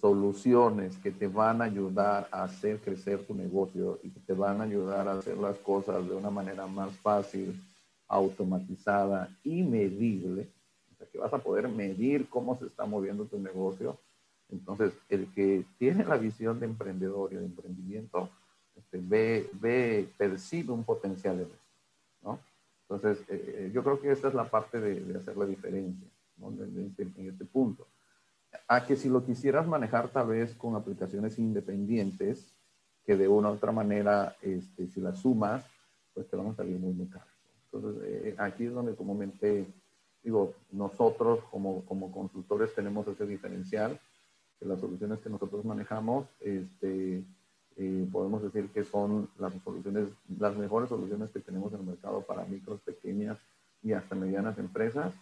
soluciones que te van a ayudar a hacer crecer tu negocio y que te van a ayudar a hacer las cosas de una manera más fácil, automatizada y medible. O sea, que vas a poder medir cómo se está moviendo tu negocio. Entonces, el que tiene la visión de emprendedor y de emprendimiento, este, ve, ve, percibe un potencial en eso, ¿no? Entonces, eh, eh, yo creo que esta es la parte de, hacer la diferencia, este, en este punto a que si lo quisieras manejar tal vez con aplicaciones independientes, que de una u otra manera, este, si las sumas, pues te van a salir muy, muy caros. Entonces, eh, aquí es donde comúnmente, digo, nosotros como, como consultores tenemos ese diferencial, que las soluciones que nosotros manejamos, este, eh, podemos decir que son las soluciones, las mejores soluciones que tenemos en el mercado para micros, pequeñas y hasta medianas empresas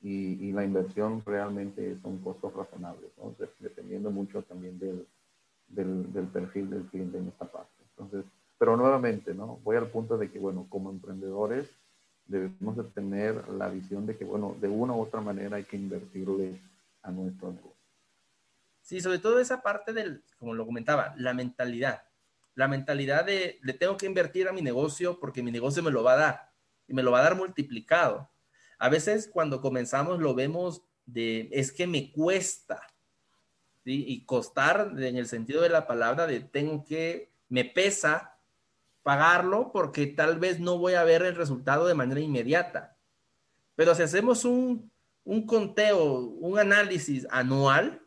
y, la inversión realmente son costos razonables, ¿no? dependiendo mucho también del, del, perfil del cliente en esta parte. Entonces, pero nuevamente, ¿no? Voy al punto de que, bueno, como emprendedores debemos de tener la visión de que, bueno, de una u otra manera hay que invertirle a nuestro negocio. Sí, sobre todo esa parte del, como lo comentaba, la mentalidad. La mentalidad de, le tengo que invertir a mi negocio porque mi negocio me lo va a dar y me lo va a dar multiplicado. A veces cuando comenzamos lo vemos de, es que me cuesta, ¿sí? Y costar en el sentido de la palabra de tengo que, me pesa pagarlo porque tal vez no voy a ver el resultado de manera inmediata. Pero si hacemos un, un conteo, un análisis anual,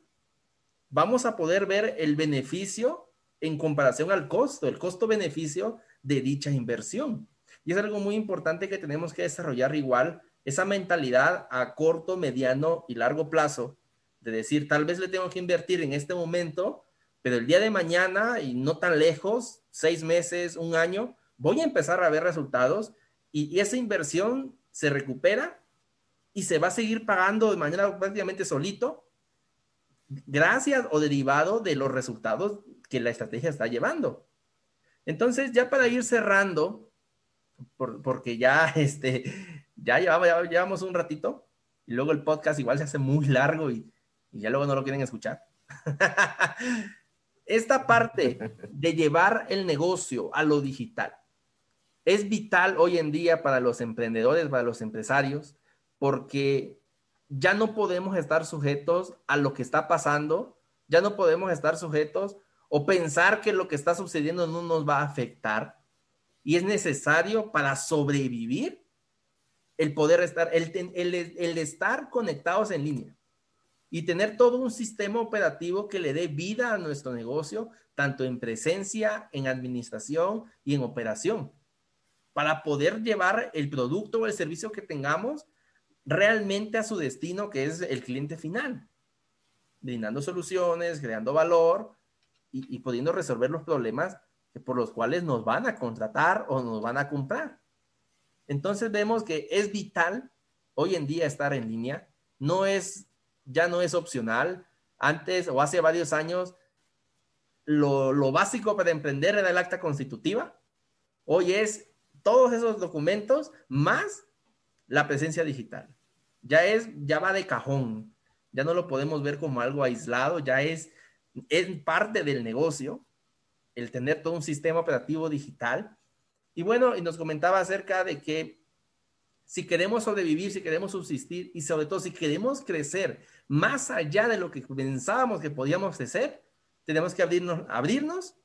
vamos a poder ver el beneficio en comparación al costo, el costo-beneficio de dicha inversión. Y es algo muy importante que tenemos que desarrollar igual esa mentalidad a corto, mediano y largo plazo de decir, tal vez le tengo que invertir en este momento, pero el día de mañana y no tan lejos, seis meses, un año, voy a empezar a ver resultados y, esa inversión se recupera y se va a seguir pagando de manera prácticamente solito, gracias o derivado de los resultados que la estrategia está llevando. Entonces, ya para ir cerrando, porque ya este, ya llevamos, un ratito y luego el podcast igual se hace muy largo y, ya luego no lo quieren escuchar. Esta parte de llevar el negocio a lo digital es vital hoy en día para los emprendedores, para los empresarios, porque ya no podemos estar sujetos a lo que está pasando, ya no podemos estar sujetos o pensar que lo que está sucediendo no nos va a afectar. Y es necesario para sobrevivir el poder estar, el, el, el estar conectados en línea y tener todo un sistema operativo que le dé vida a nuestro negocio, tanto en presencia, en administración y en operación, para poder llevar el producto o el servicio que tengamos realmente a su destino, que es el cliente final, brindando soluciones, creando valor y, y pudiendo resolver los problemas por los cuales nos van a contratar o nos van a comprar. Entonces vemos que es vital hoy en día estar en línea, no es ya no es opcional. Antes o hace varios años, lo, básico para emprender era el acta constitutiva. Hoy es todos esos documentos más la presencia digital. Ya es, ya va de cajón. Ya no lo podemos ver como algo aislado, ya es, es parte del negocio el tener todo un sistema operativo digital. Y bueno, y nos comentaba acerca de que si queremos sobrevivir, si queremos subsistir y sobre todo si queremos crecer más allá de lo que pensábamos que podíamos hacer, tenemos que abrirnos, abrirnos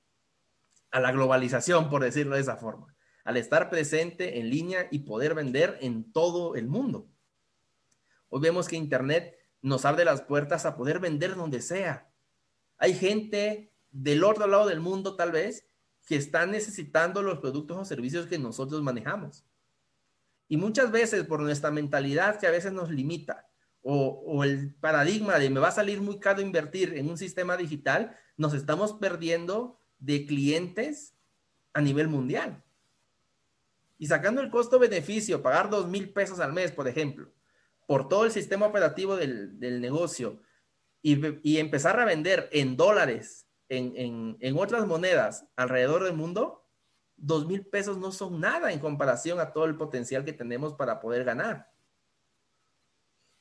a la globalización, por decirlo de esa forma, al estar presente en línea y poder vender en todo el mundo. Hoy vemos que Internet nos abre las puertas a poder vender donde sea. Hay gente del otro lado del mundo, tal vez, que está necesitando los productos o servicios que nosotros manejamos. Y muchas veces por nuestra mentalidad que a veces nos limita o, el paradigma de me va a salir muy caro invertir en un sistema digital, nos estamos perdiendo de clientes a nivel mundial. Y sacando el costo-beneficio, pagar dos mil pesos al mes, por ejemplo, por todo el sistema operativo del, negocio y, empezar a vender en dólares, en, en otras monedas alrededor del mundo, dos mil pesos no son nada en comparación a todo el potencial que tenemos para poder ganar.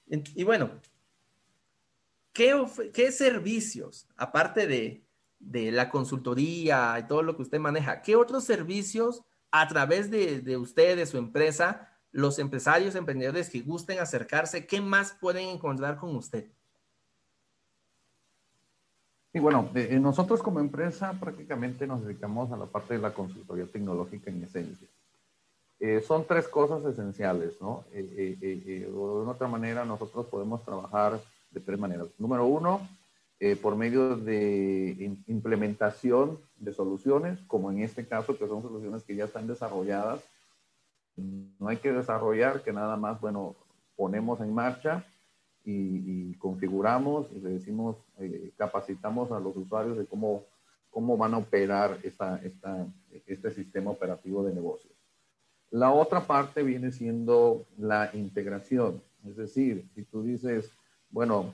Y bueno, ¿qué, servicios, aparte de, de, la consultoría y todo lo que usted maneja, qué otros servicios a través de, de usted, de su empresa, los empresarios, emprendedores que gusten acercarse, qué más pueden encontrar con usted? Y bueno, eh, nosotros como empresa prácticamente nos dedicamos a la parte de la consultoría tecnológica en esencia. Eh, son tres cosas esenciales, ¿no? Eh, de una otra manera, nosotros podemos trabajar de tres maneras. Número uno, por medio de implementación de soluciones, como en este caso, que son soluciones que ya están desarrolladas. No hay que desarrollar, que nada más, bueno, ponemos en marcha y, configuramos y le decimos, eh, capacitamos a los usuarios de cómo, cómo van a operar esta, este sistema operativo de negocios. La otra parte viene siendo la integración, es decir, si tú dices, bueno,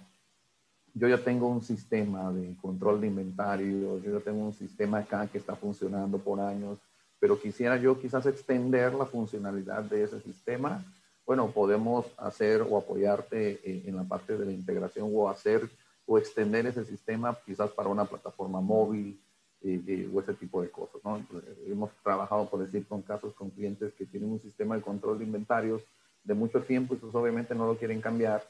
yo ya tengo un sistema de control de inventario, yo ya tengo un sistema acá que está funcionando por años, pero quisiera yo quizás extender la funcionalidad de ese sistema bueno, podemos hacer o apoyarte en, la parte de la integración o hacer o extender ese sistema quizás para una plataforma móvil o ese tipo de cosas. ¿no? Hemos trabajado, por decir, con casos con clientes que tienen un sistema de control de inventarios de mucho tiempo y pues obviamente no lo quieren cambiar.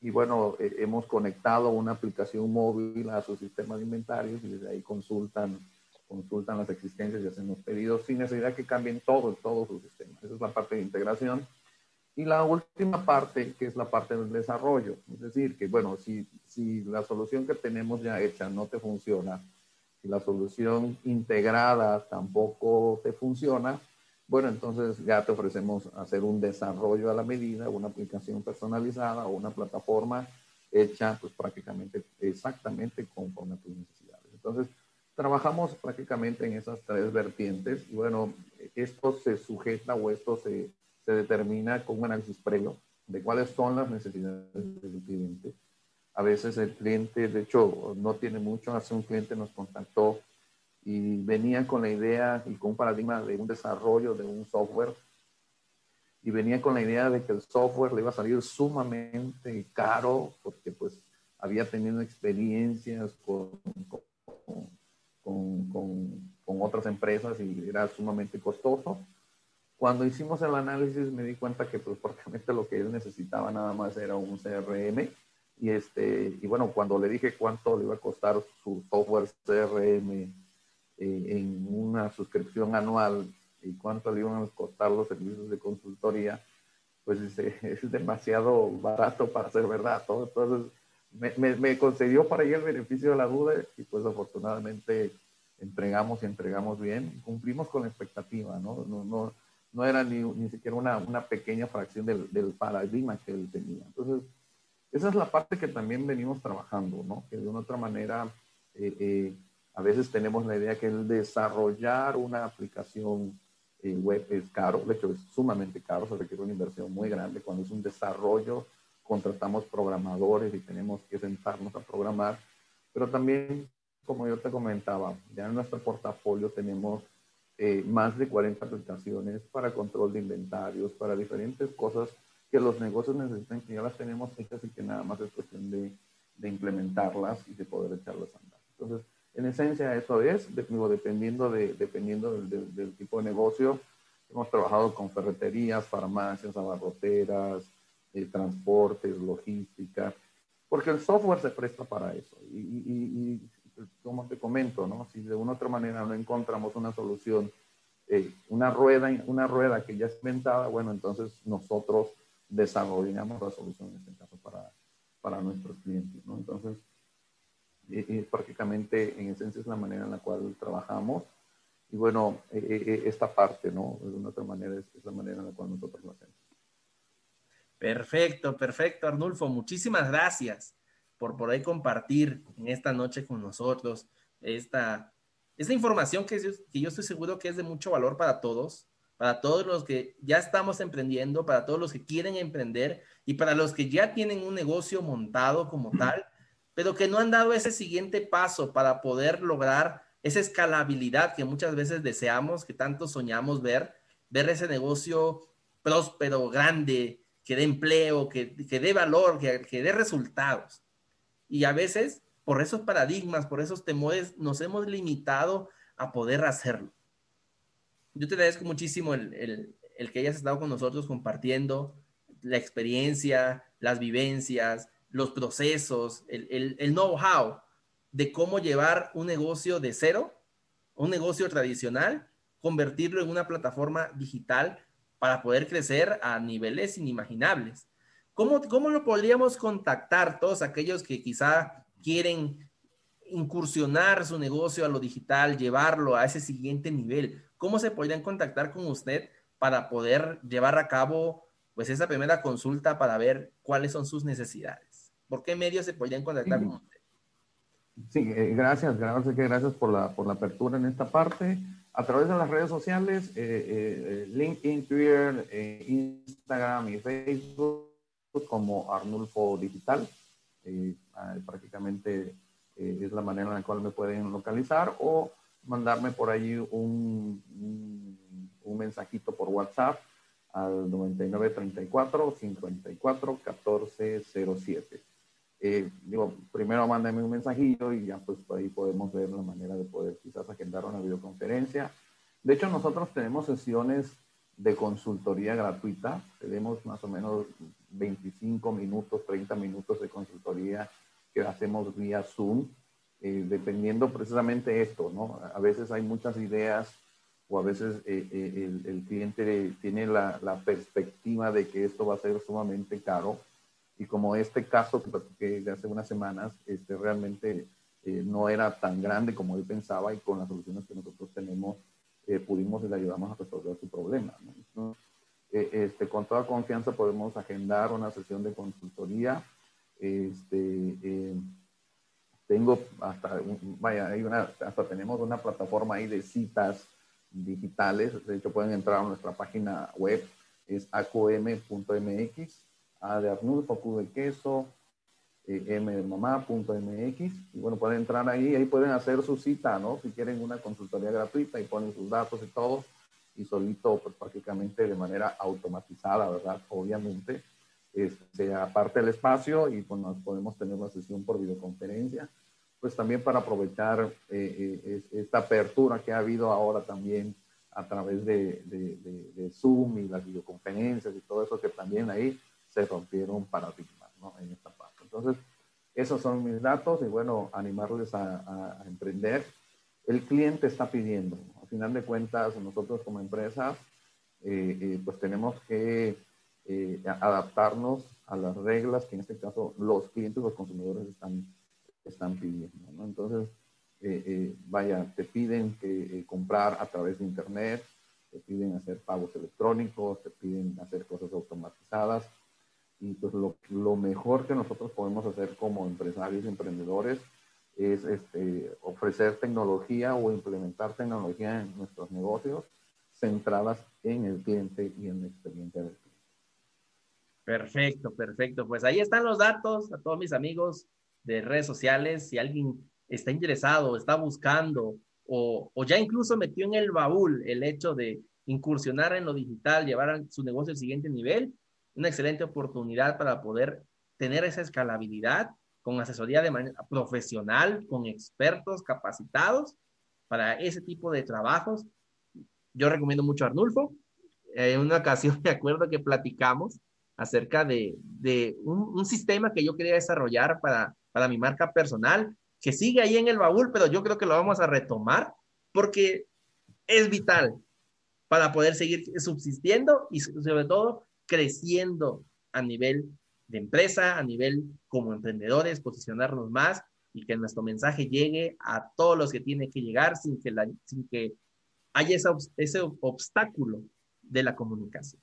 Y bueno, eh, hemos conectado una aplicación móvil a su sistema de inventarios y desde ahí consultan, consultan las existencias y hacen los pedidos sin necesidad que cambien todo, todo su sistema. Esa es la parte de integración. Y la última parte, que es la parte del desarrollo. Es decir, que bueno, si, si la solución que tenemos ya hecha no te funciona, si la solución integrada tampoco te funciona, bueno, entonces ya te ofrecemos hacer un desarrollo a la medida, una aplicación personalizada o una plataforma hecha pues prácticamente exactamente conforme a tus necesidades. Entonces, trabajamos prácticamente en esas tres vertientes y bueno, esto se sujeta o esto se, se determina con un análisis previo de cuáles son las necesidades del cliente. A veces el cliente, de hecho, no tiene mucho, hace un cliente nos contactó y venía con la idea y con un paradigma de un desarrollo de un software. Y venía con la idea de que el software le iba a salir sumamente caro porque pues había tenido experiencias con, con, con, con otras empresas y era sumamente costoso. Cuando hicimos el análisis me di cuenta que pues prácticamente lo que él necesitaba nada más era un CRM y este y bueno cuando le dije cuánto le iba a costar su software CRM eh, en una suscripción anual y cuánto le iban a costar los servicios de consultoría pues es, demasiado barato para ser verdad. Entonces, me, me, concedió para ella el beneficio de la duda y pues afortunadamente entregamos y entregamos bien, cumplimos con la expectativa, ¿no? No, no, no era ni, ni siquiera una, una, pequeña fracción del, del, paradigma que él tenía. Entonces, esa es la parte que también venimos trabajando, ¿no? Que de una otra manera, eh, eh, a veces tenemos la idea que el desarrollar una aplicación eh, web es caro, de hecho es sumamente caro, se requiere una inversión muy grande. Cuando es un desarrollo, contratamos programadores y tenemos que sentarnos a programar, pero también, como yo te comentaba, ya en nuestro portafolio tenemos más de 40 aplicaciones para control de inventarios, para diferentes cosas que los negocios necesitan, que ya las tenemos hechas y que nada más es cuestión de, de implementarlas y de poder echarlas a andar. Entonces, en esencia eso es, dependiendo, de, dependiendo del, tipo de negocio. Hemos trabajado con ferreterías, farmacias, abarroteras, eh, transportes, logística, porque el software se presta para eso. Y, como te comento, ¿no? si de una u otra manera no encontramos una solución, eh, una, rueda, una rueda que ya es inventada, bueno, entonces nosotros desarrollamos la solución en caso para, para nuestros clientes. ¿no? Entonces, y, prácticamente en esencia es la manera en la cual trabajamos. Y bueno, eh, eh, eh, esta parte, ¿no? De una otra manera es, la manera en la cual nosotros lo hacemos. Perfecto, perfecto, Arnulfo. Muchísimas gracias por ahí compartir en esta noche con nosotros esta, esta información que, que yo estoy seguro que es de mucho valor para todos, para todos los que ya estamos emprendiendo, para todos los que quieren emprender y para los que ya tienen un negocio montado como tal pero que no han dado ese siguiente paso para poder lograr esa escalabilidad que muchas veces deseamos, que tanto soñamos ver, ver ese negocio próspero, grande, que dé empleo, que, que dé valor, que, que dé resultados. Y a veces, por esos paradigmas, por esos temores, nos hemos limitado a poder hacerlo. Yo te agradezco muchísimo el, el, el que hayas estado con nosotros compartiendo la experiencia, las vivencias, los procesos, el, el, know-how de cómo llevar un negocio de cero, un negocio tradicional, convertirlo en una plataforma digital para poder crecer a niveles inimaginables. ¿Cómo, cómo lo podríamos contactar todos aquellos que quizá quieren incursionar su negocio a lo digital, llevarlo a ese siguiente nivel? ¿Cómo se podrían contactar con usted para poder llevar a cabo pues esa primera consulta para ver cuáles son sus necesidades? ¿Por qué medios se podrían contactar con usted? Sí, eh, gracias, gracias, gracias por la, por la apertura en esta parte. A través de las redes sociales, eh, eh, LinkedIn, Twitter, Instagram y Facebook, como Arnulfo Digital. Ah, prácticamente es la manera en la cual me pueden localizar o mandarme por ahí un, un, mensajito por WhatsApp al 9934 54 14 07 eh, digo, primero mándame un mensajillo y ya pues ahí podemos ver la manera de poder quizás agendar una videoconferencia. De hecho, nosotros tenemos sesiones de consultoría gratuita. Tenemos más o menos 25 minutos, 30 minutos de consultoría que hacemos vía Zoom, eh, dependiendo precisamente esto, ¿no? A veces hay muchas ideas o a veces eh, el, el, cliente tiene la, la perspectiva de que esto va a ser sumamente caro y como este caso que de hace unas semanas, este, realmente eh, no era tan grande como él pensaba y con las soluciones que nosotros tenemos eh, pudimos y le ayudamos a resolver su problema. Eh, este, con toda confianza podemos agendar una sesión de consultoría. Este, tengo hasta, vaya, hay una, hasta tenemos una plataforma ahí de citas digitales. De hecho, pueden entrar a nuestra página web, es acom.mx a de Arnulfo, Q de queso, eh, M de mamá.mx. Y bueno, pueden entrar ahí, ahí pueden hacer su cita, ¿no? Si quieren una consultoría gratuita y ponen sus datos y todo, y solito, pues prácticamente de manera automatizada, ¿verdad? Obviamente, este, aparte del espacio y pues nos podemos tener una sesión por videoconferencia, pues también para aprovechar eh, eh, esta apertura que ha habido ahora también a través de, de, de Zoom y las videoconferencias y todo eso que también ahí se rompieron paradigmas ¿no? en esta parte. Entonces, esos son mis datos y bueno, animarles a, emprender. El cliente está pidiendo. Al final de cuentas, nosotros como empresa, eh, eh, pues tenemos que eh, adaptarnos a las reglas que en este caso los clientes, los consumidores están, están pidiendo. Entonces, eh, eh, vaya, te piden que comprar a través de Internet, te piden hacer pagos electrónicos, te piden hacer cosas automatizadas. Y pues lo, lo mejor que nosotros podemos hacer como empresarios y emprendedores es este, ofrecer tecnología o implementar tecnología en nuestros negocios centradas en el cliente y en la experiencia. Perfecto, perfecto. Pues ahí están los datos a todos mis amigos de redes sociales. Si alguien está interesado, está buscando o, ya incluso metió en el baúl el hecho de incursionar en lo digital, llevar su negocio al siguiente nivel, una excelente oportunidad para poder tener esa escalabilidad con asesoría de manera profesional, con expertos capacitados para ese tipo de trabajos. Yo recomiendo mucho a Arnulfo. En una ocasión me acuerdo que platicamos acerca de, de un, sistema que yo quería desarrollar para, para mi marca personal, que sigue ahí en el baúl, pero yo creo que lo vamos a retomar porque es vital para poder seguir subsistiendo y sobre todo creciendo a nivel de empresa, a nivel como emprendedores, posicionarnos más y que nuestro mensaje llegue a todos los que tiene que llegar sin que, sin que haya ese obstáculo de la comunicación.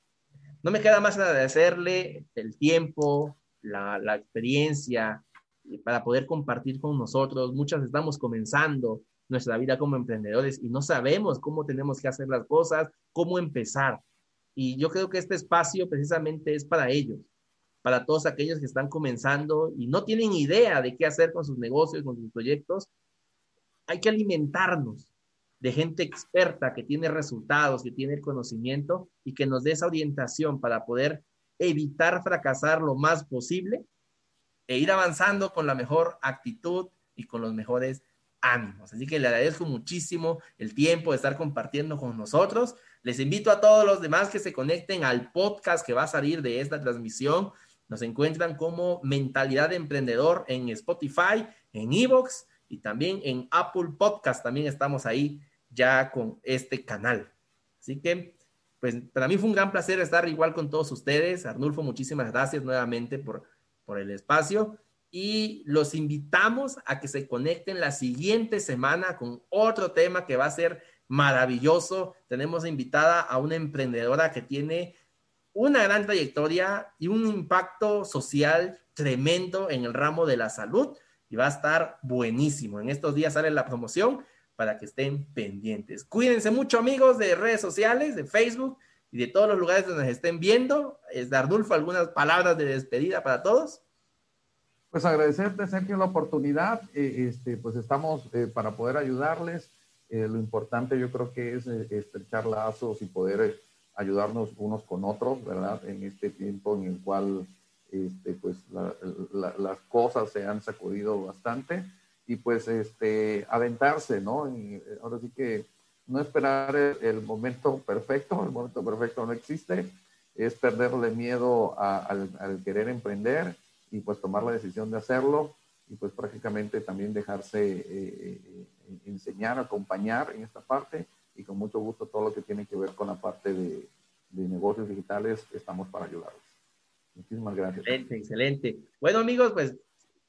No me queda más agradecerle el tiempo, la, la experiencia para poder compartir con nosotros. Muchas estamos comenzando nuestra vida como emprendedores y no sabemos cómo tenemos que hacer las cosas, cómo empezar. Y yo creo que este espacio precisamente es para ellos, para todos aquellos que están comenzando y no tienen idea de qué hacer con sus negocios, con sus proyectos. Hay que alimentarnos de gente experta que tiene resultados, que tiene el conocimiento y que nos dé esa orientación para poder evitar fracasar lo más posible e ir avanzando con la mejor actitud y con los mejores ánimos. Así que le agradezco muchísimo el tiempo de estar compartiendo con nosotros. Les invito a todos los demás que se conecten al podcast que va a salir de esta transmisión. Nos encuentran como Mentalidad de Emprendedor en Spotify, en Evox y también en Apple Podcast. También estamos ahí ya con este canal. Así que, pues para mí fue un gran placer estar igual con todos ustedes. Arnulfo, muchísimas gracias nuevamente por, por el espacio y los invitamos a que se conecten la siguiente semana con otro tema que va a ser maravilloso. Tenemos invitada a una emprendedora que tiene una gran trayectoria y un impacto social tremendo en el ramo de la salud y va a estar buenísimo. En estos días sale la promoción para que estén pendientes. Cuídense mucho amigos de redes sociales, de Facebook y de todos los lugares donde nos estén viendo. Es Ardulfo, algunas palabras de despedida para todos. Pues agradecerte, Sergio, la oportunidad. Eh, este, pues estamos eh, para poder ayudarles. Eh, lo importante yo creo que es estrechar lazos y poder ayudarnos unos con otros, ¿verdad? En este tiempo en el cual este, pues las cosas se han sacudido bastante y pues este, aventarse, ¿no? Y eh, ahora sí que no esperar el, momento perfecto, el momento perfecto no existe, es perderle miedo al, querer emprender y pues tomar la decisión de hacerlo y pues prácticamente también dejarse eh, eh, enseñar, acompañar en esta parte y con mucho gusto todo lo que tiene que ver con la parte de, de negocios digitales estamos para ayudarlos. Muchísimas gracias. Excelente, excelente. Bueno amigos, pues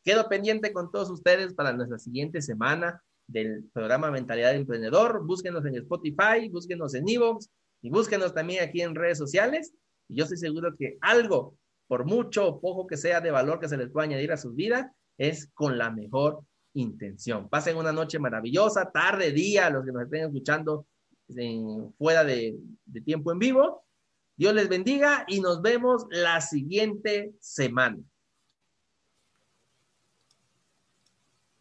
Quedo pendiente con todos ustedes para nuestra siguiente semana del programa Mentalidad de Emprendedor. Búsquenos en Spotify, búsquenos en Evox y búsquenos también aquí en redes sociales. Y yo estoy seguro que algo, por mucho o poco que sea de valor que se les pueda añadir a sus vidas, es con la mejor intención. Pasen una noche maravillosa, tarde, día, los que nos estén escuchando fuera de, de tiempo en vivo. Dios les bendiga y nos vemos la siguiente semana.